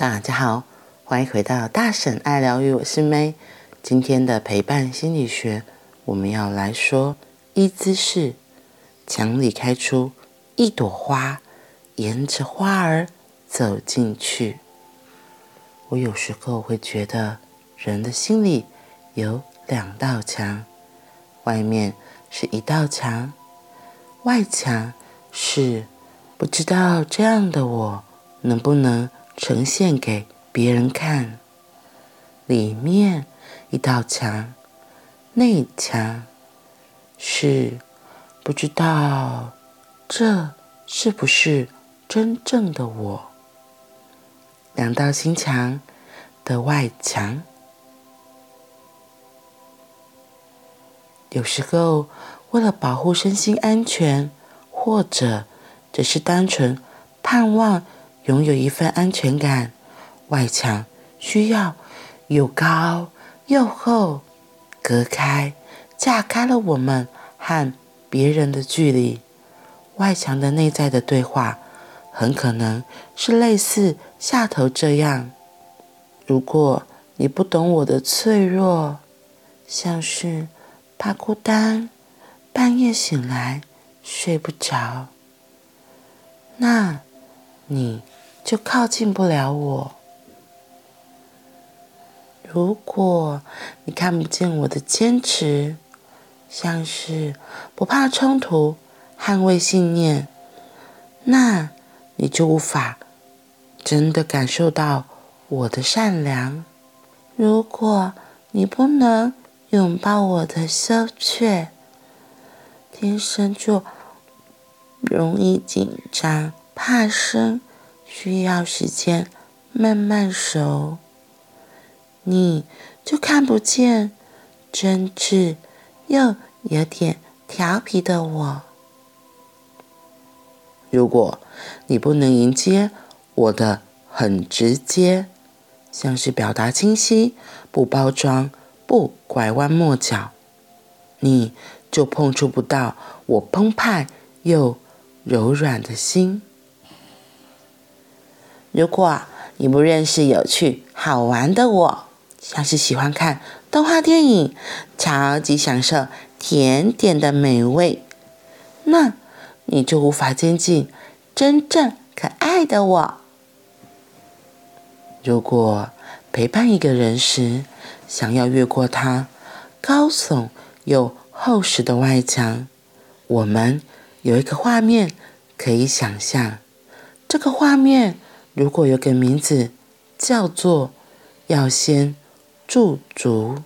大家好，欢迎回到大婶爱疗愈，我是 May。今天的陪伴心理学，我们要来说一姿势，墙里开出一朵花，沿着花儿走进去。我有时候会觉得，人的心里有两道墙，外面是一道墙，外墙是不知道这样的我能不能呈现给别人看，里面一道墙，内墙是不知道这是不是真正的我。两道心墙的外墙，有时候为了保护身心安全，或者只是单纯盼望。拥有一份安全感，外墙需要又高又厚，隔开、架开了我们和别人的距离。外墙的内在的对话，很可能是类似下头这样：如果你不懂我的脆弱，像是怕孤单，半夜醒来睡不着，那你。就靠近不了我。如果你看不见我的坚持，像是不怕冲突、捍卫信念，那你就无法真的感受到我的善良。如果你不能拥抱我的羞怯，天生就容易紧张、怕生。需要时间慢慢熟，你就看不见真挚又有点调皮的我。如果你不能迎接我的很直接，像是表达清晰、不包装、不拐弯抹角，你就碰触不到我澎湃又柔软的心。如果你不认识有趣好玩的我，像是喜欢看动画电影，超级享受甜点的美味，那你就无法接近真正可爱的我。如果陪伴一个人时，想要越过他高耸又厚实的外墙，我们有一个画面可以想象，这个画面。如果有个名字叫做“要先驻足”，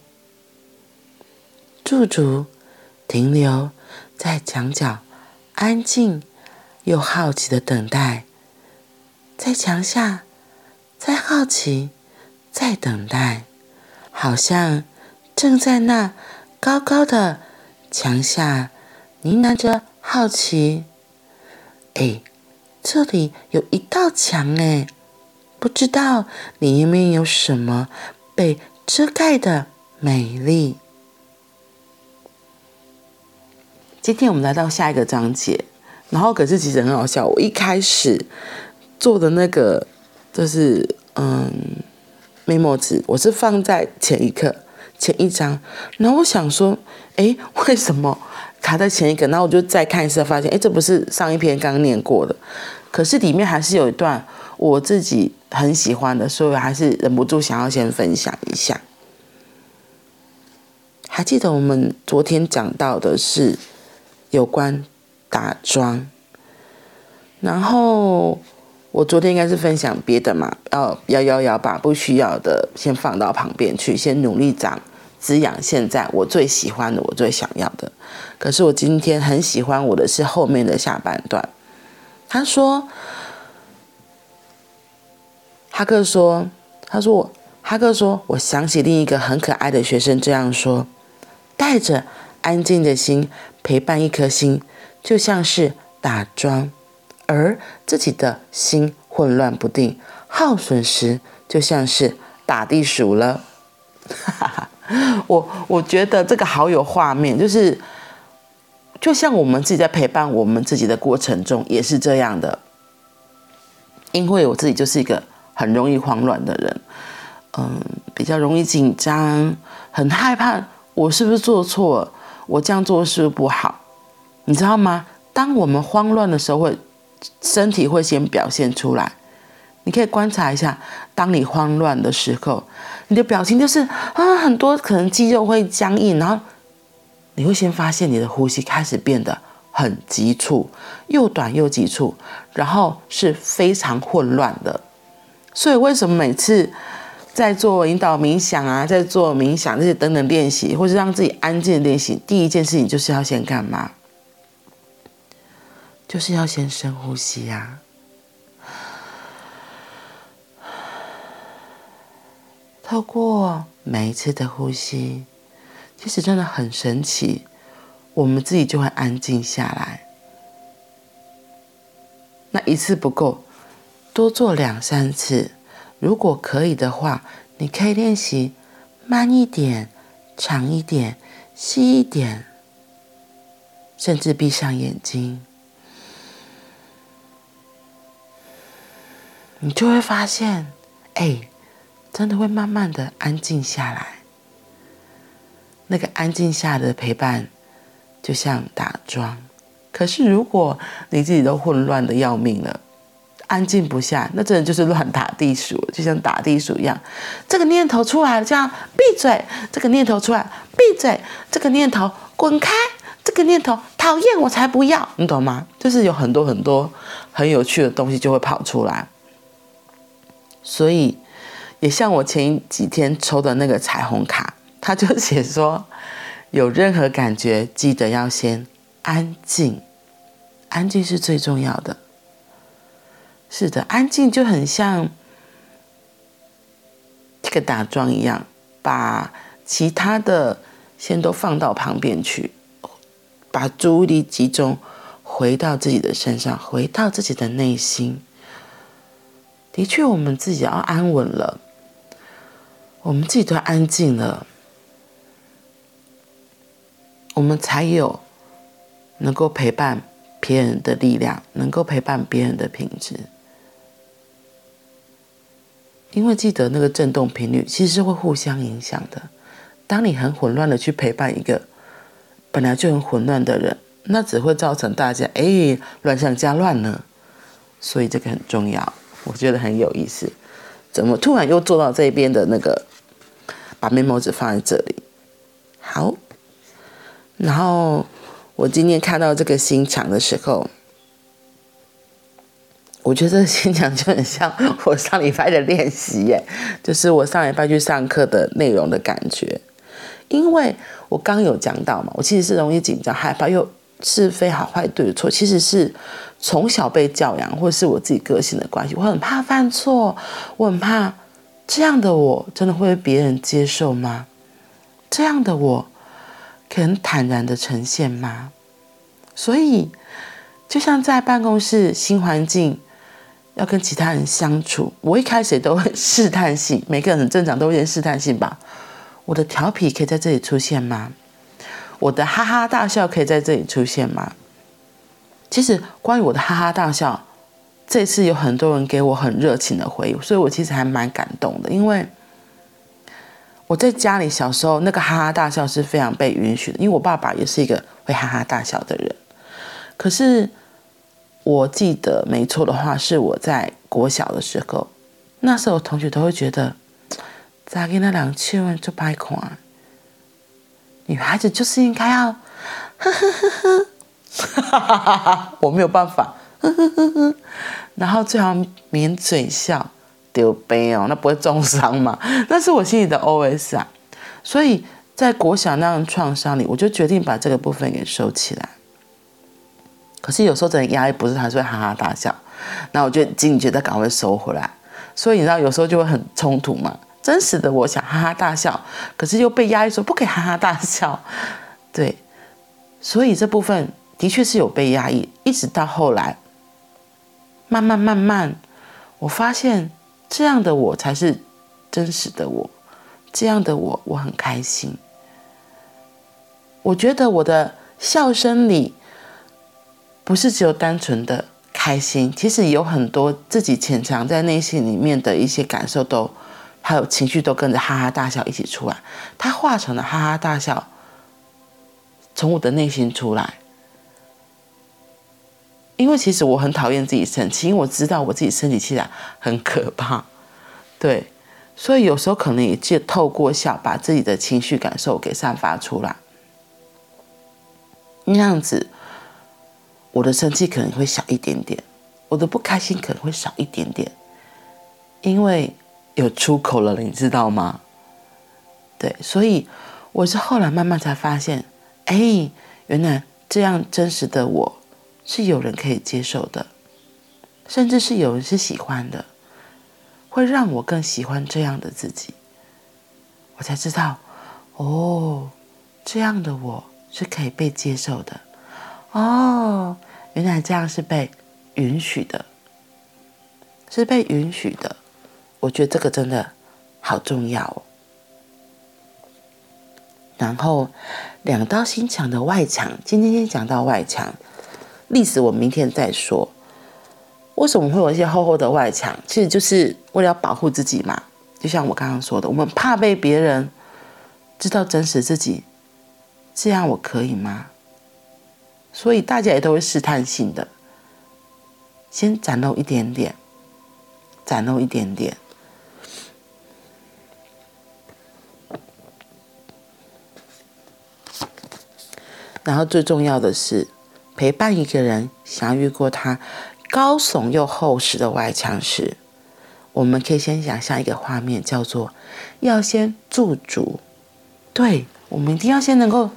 驻足，停留在墙角，安静又好奇的等待，在墙下，在好奇，在等待，好像正在那高高的墙下呢喃着好奇。哎。这里有一道墙哎，不知道里面有什么被遮盖的美丽。今天我们来到下一个章节，然后可是其实很好笑，我一开始做的那个就是嗯，memo 纸，我是放在前一刻前一章，然后我想说，哎，为什么？卡在前一个，然后我就再看一次，发现，哎，这不是上一篇刚念过的，可是里面还是有一段我自己很喜欢的，所以我还是忍不住想要先分享一下。还记得我们昨天讲到的是有关打桩，然后我昨天应该是分享别的嘛，要要要要把不需要的先放到旁边去，先努力长。滋养现在我最喜欢的，我最想要的。可是我今天很喜欢我的是后面的下半段。他说：“哈克说，他说我哈克说，我想起另一个很可爱的学生这样说：带着安静的心陪伴一颗心，就像是打桩；而自己的心混乱不定、耗损时，就像是打地鼠了。”哈哈哈 我我觉得这个好有画面，就是就像我们自己在陪伴我们自己的过程中也是这样的，因为我自己就是一个很容易慌乱的人，嗯，比较容易紧张，很害怕我是不是做错了，我这样做是不是不好？你知道吗？当我们慌乱的时候，会身体会先表现出来。你可以观察一下，当你慌乱的时候，你的表情就是啊，很多可能肌肉会僵硬，然后你会先发现你的呼吸开始变得很急促，又短又急促，然后是非常混乱的。所以为什么每次在做引导冥想啊，在做冥想这些等等练习，或是让自己安静的练习，第一件事情就是要先干嘛？就是要先深呼吸呀。透过每一次的呼吸，其实真的很神奇，我们自己就会安静下来。那一次不够，多做两三次。如果可以的话，你可以练习慢一点、长一点、细一点，甚至闭上眼睛，你就会发现，哎。真的会慢慢的安静下来，那个安静下的陪伴，就像打桩。可是如果你自己都混乱的要命了，安静不下，那真的就是乱打地鼠，就像打地鼠一样。这个念头出来了，这样闭嘴；这个念头出来，闭嘴；这个念头滚开；这个念头讨厌，我才不要。你懂吗？就是有很多很多很有趣的东西就会跑出来，所以。也像我前几天抽的那个彩虹卡，他就写说，有任何感觉，记得要先安静，安静是最重要的。是的，安静就很像这个打桩一样，把其他的先都放到旁边去，把注意力集中回到自己的身上，回到自己的内心。的确，我们自己要安稳了。我们自己都安静了，我们才有能够陪伴别人的力量，能够陪伴别人的品质。因为记得那个震动频率其实是会互相影响的。当你很混乱的去陪伴一个本来就很混乱的人，那只会造成大家哎乱上加乱呢。所以这个很重要，我觉得很有意思。怎么突然又做到这边的那个？把 memo 纸放在这里，好。然后我今天看到这个心墙的时候，我觉得这个心墙就很像我上礼拜的练习耶，就是我上礼拜去上课的内容的感觉。因为我刚有讲到嘛，我其实是容易紧张、害怕，又是非好坏对错，其实是从小被教养，或是我自己个性的关系，我很怕犯错，我很怕。这样的我真的会被别人接受吗？这样的我可能坦然的呈现吗？所以，就像在办公室新环境，要跟其他人相处，我一开始都会试探性，每个人很正常，都有点试探性吧。我的调皮可以在这里出现吗？我的哈哈大笑可以在这里出现吗？其实，关于我的哈哈大笑。这次有很多人给我很热情的回应，所以我其实还蛮感动的。因为我在家里小时候那个哈哈大笑是非常被允许的，因为我爸爸也是一个会哈哈大笑的人。可是我记得没错的话，是我在国小的时候，那时候同学都会觉得咋给那两千万就白孔啊？女孩子就是应该要呵呵呵呵，哈哈哈哈哈，我没有办法。呵呵呵呵，然后最好抿嘴笑，丢杯哦，那不会重伤嘛？那是我心里的 OS 啊。所以在国小那样创伤里，我就决定把这个部分给收起来。可是有时候真的压抑不是，还是会哈哈大笑。那我就警觉的赶快收回来。所以你知道，有时候就会很冲突嘛。真实的我想哈哈大笑，可是又被压抑说不可以哈哈大笑。对，所以这部分的确是有被压抑，一直到后来。慢慢慢慢，我发现这样的我才是真实的我，这样的我我很开心。我觉得我的笑声里不是只有单纯的开心，其实有很多自己潜藏在内心里面的一些感受都，还有情绪都跟着哈哈大笑一起出来，它化成了哈哈大笑，从我的内心出来。因为其实我很讨厌自己生气，因为我知道我自己生起气来很可怕，对，所以有时候可能也借透过笑把自己的情绪感受给散发出来，那样子，我的生气可能会小一点点，我的不开心可能会少一点点，因为有出口了，你知道吗？对，所以我是后来慢慢才发现，哎，原来这样真实的我。是有人可以接受的，甚至是有人是喜欢的，会让我更喜欢这样的自己。我才知道，哦，这样的我是可以被接受的。哦，原来这样是被允许的，是被允许的。我觉得这个真的好重要哦。然后，两道心墙的外墙，今天先讲到外墙。历史我明天再说。为什么会有一些厚厚的外墙？其实就是为了要保护自己嘛。就像我刚刚说的，我们怕被别人知道真实自己，这样我可以吗？所以大家也都会试探性的，先展露一点点，展露一点点。然后最重要的是。陪伴一个人，想越过他高耸又厚实的外墙时，我们可以先想象一个画面，叫做要先驻足。对，我们一定要先能够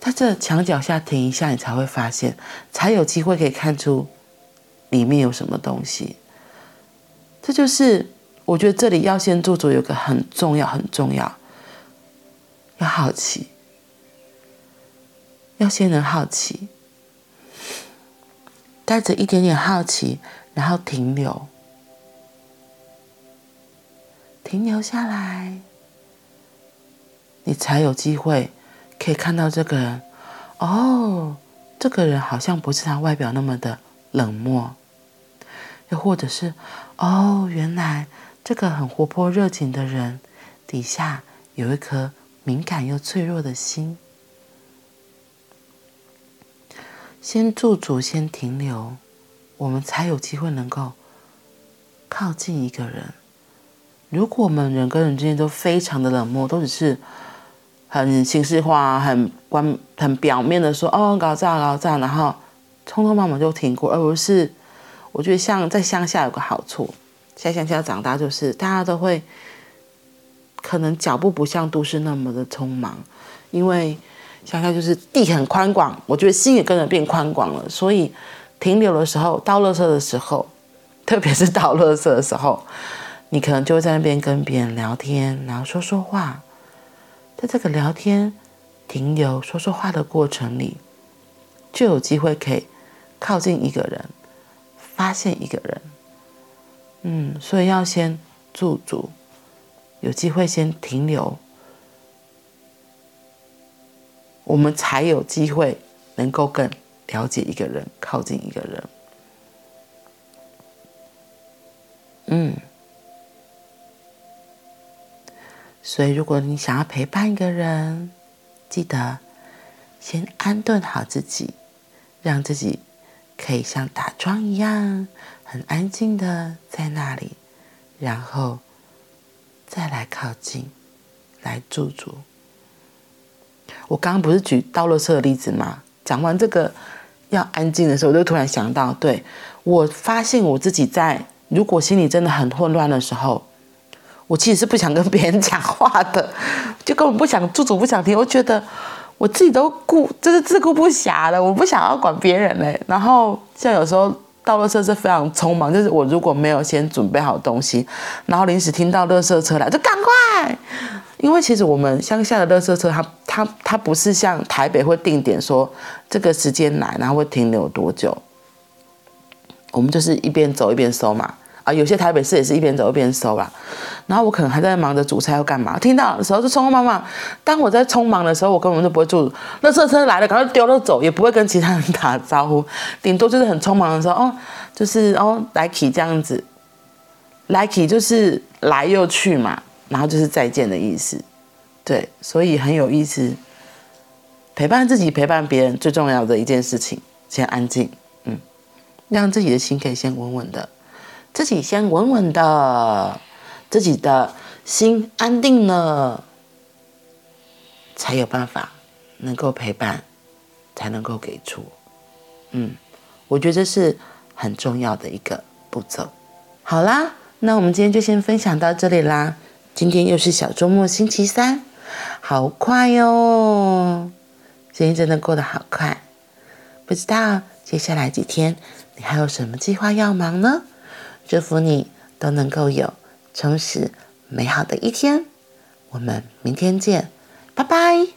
在这墙脚下停一下，你才会发现，才有机会可以看出里面有什么东西。这就是我觉得这里要先驻足，有个很重要、很重要，要好奇，要先能好奇。带着一点点好奇，然后停留，停留下来，你才有机会可以看到这个人。哦，这个人好像不是他外表那么的冷漠，又或者是，哦，原来这个很活泼热情的人底下有一颗敏感又脆弱的心。先驻足，先停留，我们才有机会能够靠近一个人。如果我们人跟人之间都非常的冷漠，都只是很形式化、很关、很表面的说“哦，搞炸搞炸”，然后匆匆忙忙就停过，而不是我觉得像在乡下有个好处，在乡下长大就是大家都会可能脚步不像都市那么的匆忙，因为。想想就是地很宽广，我觉得心也跟着变宽广了。所以停留的时候，倒垃圾的时候，特别是倒垃圾的时候，你可能就会在那边跟别人聊天，然后说说话。在这个聊天、停留、说说话的过程里，就有机会可以靠近一个人，发现一个人。嗯，所以要先驻足，有机会先停留。我们才有机会能够更了解一个人，靠近一个人。嗯，所以如果你想要陪伴一个人，记得先安顿好自己，让自己可以像打桩一样很安静的在那里，然后再来靠近，来驻足。我刚刚不是举倒垃圾的例子吗？讲完这个要安静的时候，我就突然想到，对，我发现我自己在如果心里真的很混乱的时候，我其实是不想跟别人讲话的，就根本不想驻足，不想听。我觉得我自己都顾，就是自顾不暇的，我不想要管别人嘞。然后像有时候倒垃圾是非常匆忙，就是我如果没有先准备好东西，然后临时听到垃圾车来，就赶快。因为其实我们乡下的垃圾车它，它它不是像台北会定点说这个时间来，然后会停留多久。我们就是一边走一边收嘛。啊，有些台北市也是一边走一边收吧。然后我可能还在忙着煮菜要干嘛，听到的时候就匆匆忙忙。当我在匆忙的时候，我根本就不会住。垃圾车来了，赶快丢了走，也不会跟其他人打招呼。顶多就是很匆忙的时候，哦，就是哦，来 y 这样子，来 y 就是来又去嘛，然后就是再见的意思。对，所以很有意思。陪伴自己，陪伴别人，最重要的一件事情，先安静，嗯，让自己的心可以先稳稳的。自己先稳稳的，自己的心安定了，才有办法能够陪伴，才能够给出。嗯，我觉得这是很重要的一个步骤。好啦，那我们今天就先分享到这里啦。今天又是小周末，星期三。好快哟！今天真的过得好快，不知道接下来几天你还有什么计划要忙呢？祝福你都能够有充实美好的一天。我们明天见，拜拜！